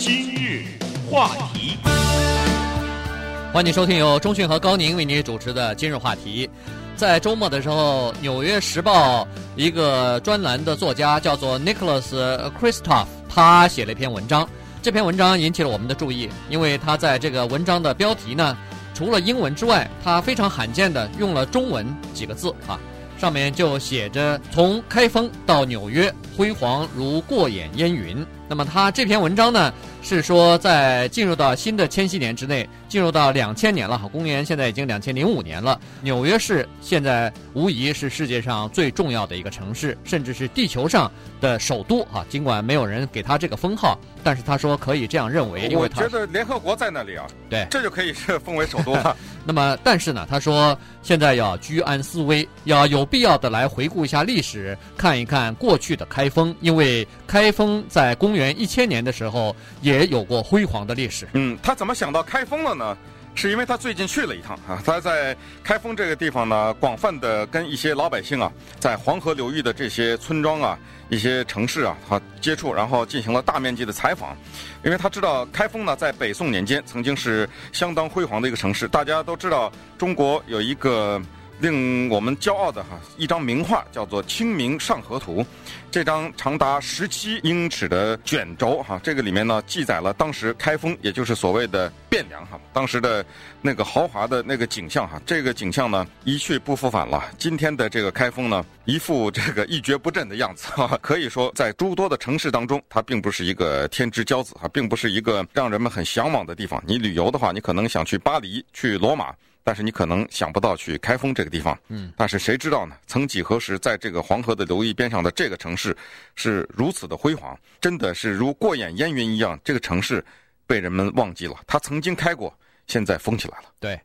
今日话题，欢迎收听由中讯和高宁为你主持的今日话题。在周末的时候，《纽约时报》一个专栏的作家叫做 Nicholas Kristof，他写了一篇文章。这篇文章引起了我们的注意，因为他在这个文章的标题呢，除了英文之外，他非常罕见的用了中文几个字啊。上面就写着“从开封到纽约，辉煌如过眼烟云”。那么他这篇文章呢，是说在进入到新的千禧年之内，进入到两千年了哈，公元现在已经两千零五年了。纽约市现在无疑是世界上最重要的一个城市，甚至是地球上的首都啊。尽管没有人给他这个封号，但是他说可以这样认为，因为他我觉得联合国在那里啊，对，这就可以是封为首都了。那么，但是呢，他说现在要居安思危，要有必要的来回顾一下历史，看一看过去的开封，因为开封在公元一千年的时候也也有过辉煌的历史。嗯，他怎么想到开封了呢？是因为他最近去了一趟啊，他在开封这个地方呢，广泛的跟一些老百姓啊，在黄河流域的这些村庄啊、一些城市啊，他接触，然后进行了大面积的采访。因为他知道开封呢，在北宋年间曾经是相当辉煌的一个城市。大家都知道，中国有一个令我们骄傲的哈一张名画，叫做《清明上河图》。这张长达十七英尺的卷轴哈，这个里面呢记载了当时开封，也就是所谓的汴梁哈，当时的那个豪华的那个景象哈。这个景象呢一去不复返了。今天的这个开封呢，一副这个一蹶不振的样子哈。可以说，在诸多的城市当中，它并不是一个天之骄子哈，并不是一个让人们很向往的地方。你旅游的话，你可能想去巴黎、去罗马。但是你可能想不到去开封这个地方，嗯，但是谁知道呢？曾几何时，在这个黄河的流域边上的这个城市，是如此的辉煌，真的是如过眼烟云一样。这个城市被人们忘记了，它曾经开过，现在封起来了。对。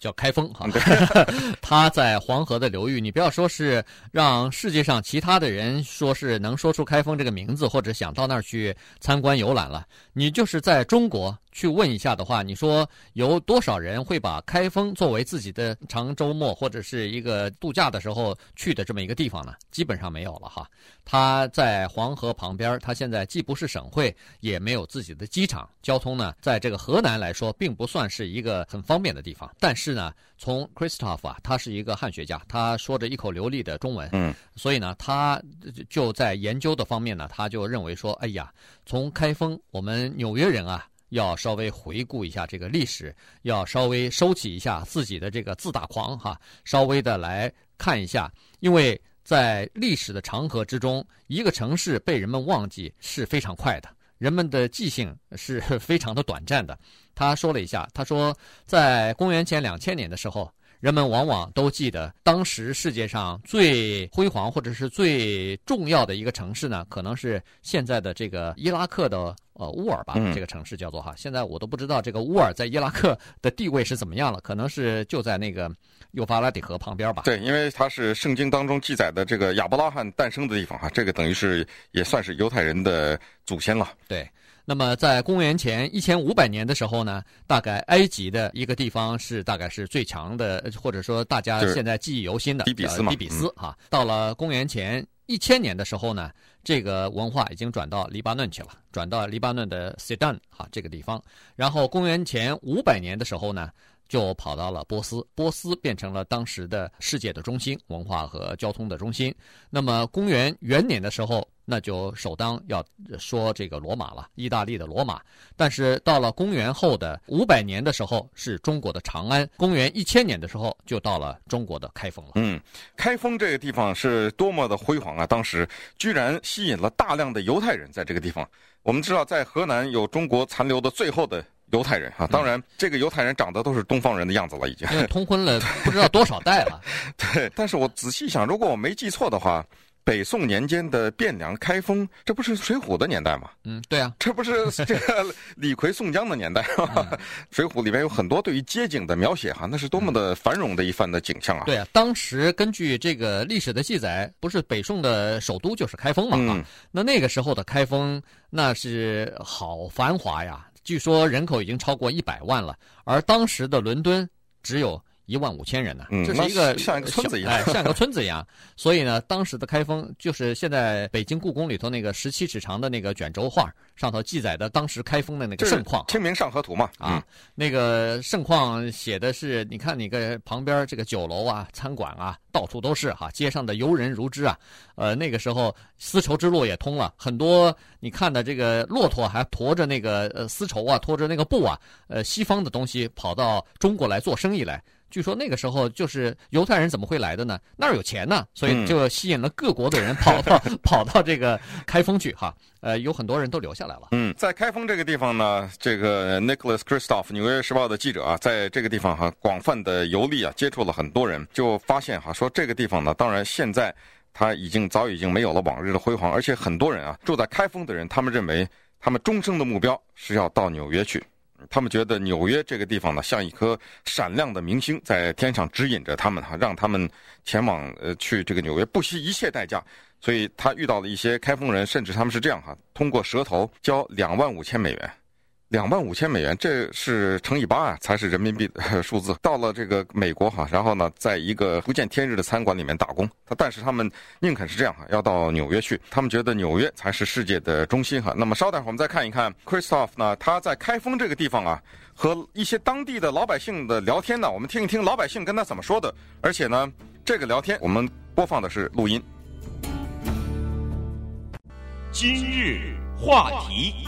叫开封哈，他在黄河的流域，你不要说是让世界上其他的人说是能说出开封这个名字，或者想到那儿去参观游览了，你就是在中国去问一下的话，你说有多少人会把开封作为自己的长周末或者是一个度假的时候去的这么一个地方呢？基本上没有了哈。他在黄河旁边，他现在既不是省会，也没有自己的机场，交通呢，在这个河南来说，并不算是一个很方便的地方，但是。呢，从 Kristof 啊，他是一个汉学家，他说着一口流利的中文，嗯，所以呢，他就在研究的方面呢，他就认为说，哎呀，从开封，我们纽约人啊，要稍微回顾一下这个历史，要稍微收起一下自己的这个自大狂哈，稍微的来看一下，因为在历史的长河之中，一个城市被人们忘记是非常快的。人们的记性是非常的短暂的。他说了一下，他说，在公元前两千年的时候，人们往往都记得当时世界上最辉煌或者是最重要的一个城市呢，可能是现在的这个伊拉克的呃乌尔吧，这个城市叫做哈。现在我都不知道这个乌尔在伊拉克的地位是怎么样了，可能是就在那个。幼发拉底河旁边吧？对，因为它是圣经当中记载的这个亚伯拉罕诞生的地方哈，这个等于是也算是犹太人的祖先了。对，那么在公元前一千五百年的时候呢，大概埃及的一个地方是大概是最强的，或者说大家现在记忆犹新的底比斯嘛。底比斯哈，到了公元前一千年的时候呢，这个文化已经转到黎巴嫩去了，转到黎巴嫩的 Sudan 哈这个地方。然后公元前五百年的时候呢。就跑到了波斯，波斯变成了当时的世界的中心，文化和交通的中心。那么公元元年的时候，那就首当要说这个罗马了，意大利的罗马。但是到了公元后的五百年的时候，是中国的长安。公元一千年的时候，就到了中国的开封了。嗯，开封这个地方是多么的辉煌啊！当时居然吸引了大量的犹太人在这个地方。我们知道，在河南有中国残留的最后的。犹太人啊，当然，这个犹太人长得都是东方人的样子了，已经。通婚了不知道多少代了。对，但是我仔细想，如果我没记错的话，北宋年间的汴梁、开封，这不是《水浒》的年代吗？嗯，对啊，这不是 这个李逵宋江的年代吗？《水浒》里面有很多对于街景的描写哈，那是多么的繁荣的一番的景象啊！对啊，当时根据这个历史的记载，不是北宋的首都就是开封嘛？嗯，那那个时候的开封那是好繁华呀。据说人口已经超过一百万了，而当时的伦敦只有一万五千人呢，嗯，这是一个像一个村子一样，哎，像一个村子一样。所以呢，当时的开封就是现在北京故宫里头那个十七尺长的那个卷轴画上头记载的当时开封的那个盛况，《清明上河图》嘛，啊，那个盛况写的是，你看你个旁边这个酒楼啊、餐馆啊，到处都是哈，街上的游人如织啊。呃，那个时候丝绸之路也通了，很多你看的这个骆驼还驮着那个呃丝绸啊，拖着那个布啊，呃，西方的东西跑到中国来做生意来。据说那个时候就是犹太人怎么会来的呢？那儿有钱呢，所以就吸引了各国的人跑到、嗯、跑到这个开封去哈。呃，有很多人都留下来了。嗯，在开封这个地方呢，这个 Nicholas Kristof 纽约时报的记者啊，在这个地方哈广泛的游历啊，接触了很多人，就发现哈说这个地方呢，当然现在他已经早已经没有了往日的辉煌，而且很多人啊住在开封的人，他们认为他们终生的目标是要到纽约去。他们觉得纽约这个地方呢，像一颗闪亮的明星，在天上指引着他们哈，让他们前往呃去这个纽约不惜一切代价。所以他遇到了一些开封人，甚至他们是这样哈，通过舌头交两万五千美元。两万五千美元，这是乘以八啊，才是人民币的 数字。到了这个美国哈，然后呢，在一个不见天日的餐馆里面打工。他但是他们宁肯是这样哈，要到纽约去。他们觉得纽约才是世界的中心哈。那么稍待会儿我们再看一看 Kristof 呢，他在开封这个地方啊，和一些当地的老百姓的聊天呢，我们听一听老百姓跟他怎么说的。而且呢，这个聊天我们播放的是录音。今日话题。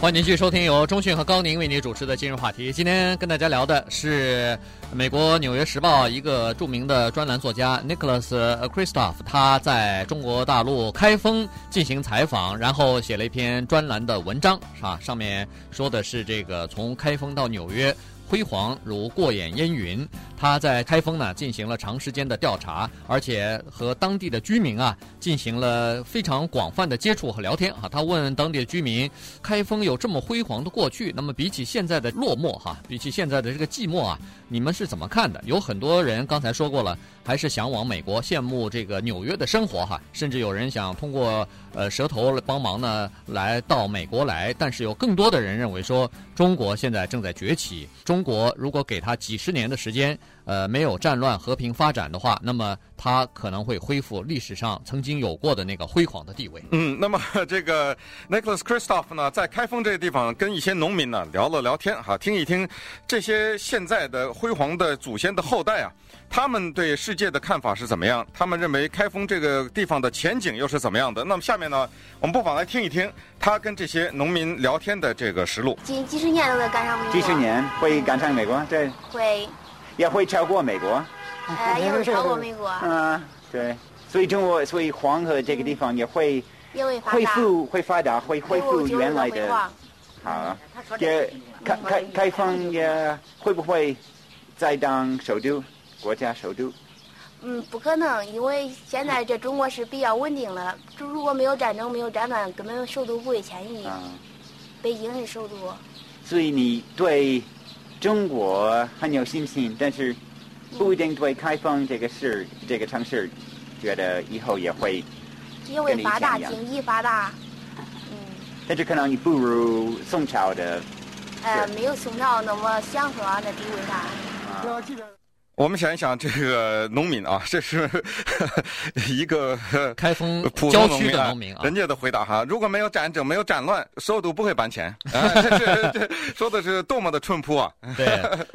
欢迎继续收听由中讯和高宁为您主持的今日话题。今天跟大家聊的是美国《纽约时报》一个著名的专栏作家 Nicholas Kristof，他在中国大陆开封进行采访，然后写了一篇专栏的文章，是吧？上面说的是这个从开封到纽约。辉煌如过眼烟云。他在开封呢进行了长时间的调查，而且和当地的居民啊进行了非常广泛的接触和聊天啊。他问当地的居民，开封有这么辉煌的过去，那么比起现在的落寞哈，比起现在的这个寂寞啊，你们是怎么看的？有很多人刚才说过了，还是向往美国，羡慕这个纽约的生活哈，甚至有人想通过呃蛇头帮忙呢来到美国来，但是有更多的人认为说，中国现在正在崛起，中国如果给他几十年的时间，呃，没有战乱、和平发展的话，那么他可能会恢复历史上曾经有过的那个辉煌的地位。嗯，那么这个 Nicholas Kristof 呢，在开封这个地方跟一些农民呢聊了聊天，哈，听一听这些现在的辉煌的祖先的后代啊，他们对世界的看法是怎么样？他们认为开封这个地方的前景又是怎么样的？那么下面呢，我们不妨来听一听他跟这些农民聊天的这个实录。几几十年都在赶上美国。几十年会赶上美国？对。会。也会超过美国。呃，也会超过美国。嗯，对。所以中国，所以黄河这个地方也会。也会发达。恢复，会发达，会恢复原来的。好。也开开开放也会不会再当首都？国家首都？嗯，不可能，因为现在这中国是比较稳定了。如果没有战争，没有战乱，根本首都不会迁移。嗯。北京是首都。所以你对中国很有信心，但是不一定对开封这个市、嗯、这个城市觉得以后也会因为发达，经济发达。嗯。但是可能你不如宋朝的。呃，没有宋朝那么享受啊，那地位大。啊。我们想一想，这个农民啊，这是一个开封郊区的农民啊，人家的回答哈，如果没有战争，没有战乱，首都不会搬迁。啊、这这这说的是多么的淳朴啊！对，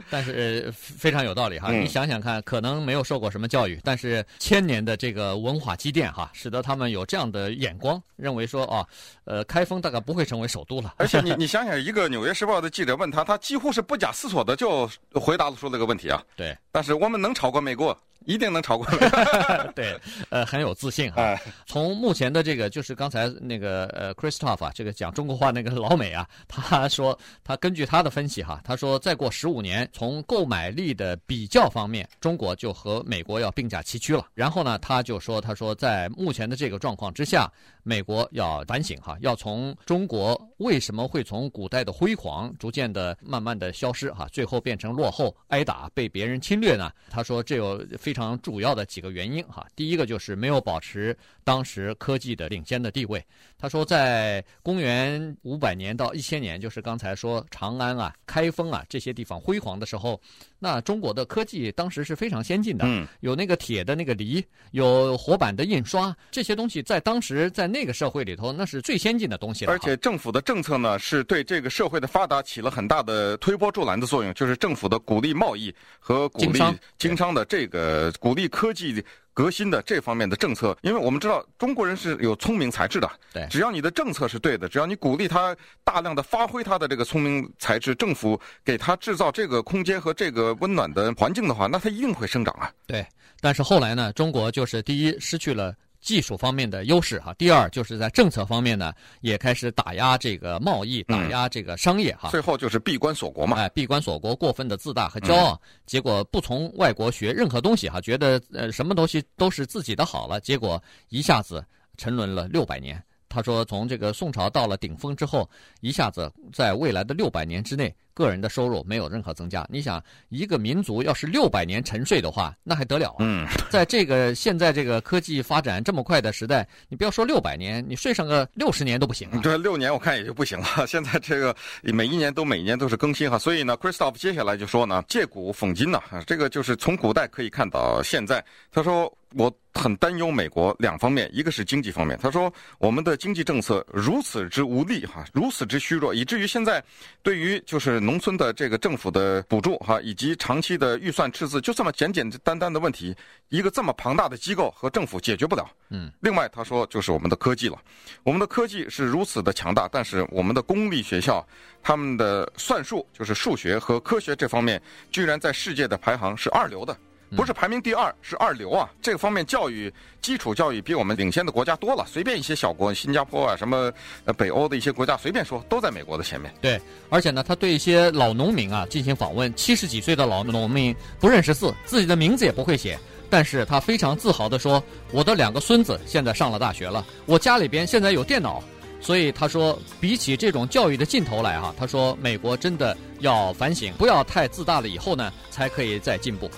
但是非常有道理哈。嗯、你想想看，可能没有受过什么教育，但是千年的这个文化积淀哈，使得他们有这样的眼光，认为说啊，呃，开封大概不会成为首都了。而且你你想想，一个《纽约时报》的记者问他，他几乎是不假思索的就回答了出这个问题啊。对，但是。我们能超过美国，一定能超过。对，呃，很有自信哈。从目前的这个，就是刚才那个呃，Christoph 啊，这个讲中国话那个老美啊，他说他根据他的分析哈，他说再过十五年，从购买力的比较方面，中国就和美国要并驾齐驱了。然后呢，他就说，他说在目前的这个状况之下，美国要反省哈，要从中国为什么会从古代的辉煌逐渐的慢慢的消失哈，最后变成落后、挨打、被别人侵略呢？他说这有非非常主要的几个原因哈。第一个就是没有保持当时科技的领先的地位。他说，在公元五百年到一千年，就是刚才说长安啊、开封啊这些地方辉煌的时候，那中国的科技当时是非常先进的，嗯，有那个铁的那个犁，有活版的印刷，这些东西在当时在那个社会里头，那是最先进的东西了。而且政府的政策呢，是对这个社会的发达起了很大的推波助澜的作用，就是政府的鼓励贸易和鼓励经商的这个鼓励科技革新的这方面的政策。因为我们知道中国人是有聪明才智的，对，只要你的政策是对的，只要你鼓励他大量的发挥他的这个聪明才智，政府给他制造这个空间和这个温暖的环境的话，那他一定会生长啊。对，但是后来呢，中国就是第一失去了。技术方面的优势哈，第二就是在政策方面呢，也开始打压这个贸易，打压这个商业哈。最后就是闭关锁国嘛，哎，闭关锁国，过分的自大和骄傲，结果不从外国学任何东西哈，觉得呃什么东西都是自己的好了，结果一下子沉沦了六百年。他说，从这个宋朝到了顶峰之后，一下子在未来的六百年之内，个人的收入没有任何增加。你想，一个民族要是六百年沉睡的话，那还得了啊？嗯，在这个现在这个科技发展这么快的时代，你不要说六百年，你睡上个六十年都不行。对六年我看也就不行了。现在这个每一年都每一年都是更新哈，所以呢，Christophe 接下来就说呢，借古讽今呢，这个就是从古代可以看到现在。他说。我很担忧美国两方面，一个是经济方面。他说，我们的经济政策如此之无力哈，如此之虚弱，以至于现在对于就是农村的这个政府的补助哈，以及长期的预算赤字，就这么简简单单的问题，一个这么庞大的机构和政府解决不了。嗯。另外，他说就是我们的科技了，我们的科技是如此的强大，但是我们的公立学校他们的算术就是数学和科学这方面，居然在世界的排行是二流的。不是排名第二，是二流啊！这个方面教育基础教育比我们领先的国家多了。随便一些小国，新加坡啊，什么呃北欧的一些国家，随便说都在美国的前面。对，而且呢，他对一些老农民啊进行访问，七十几岁的老农民不认识字，自己的名字也不会写，但是他非常自豪地说：“我的两个孙子现在上了大学了，我家里边现在有电脑。”所以他说，比起这种教育的尽头来哈，他说美国真的要反省，不要太自大了，以后呢才可以再进步。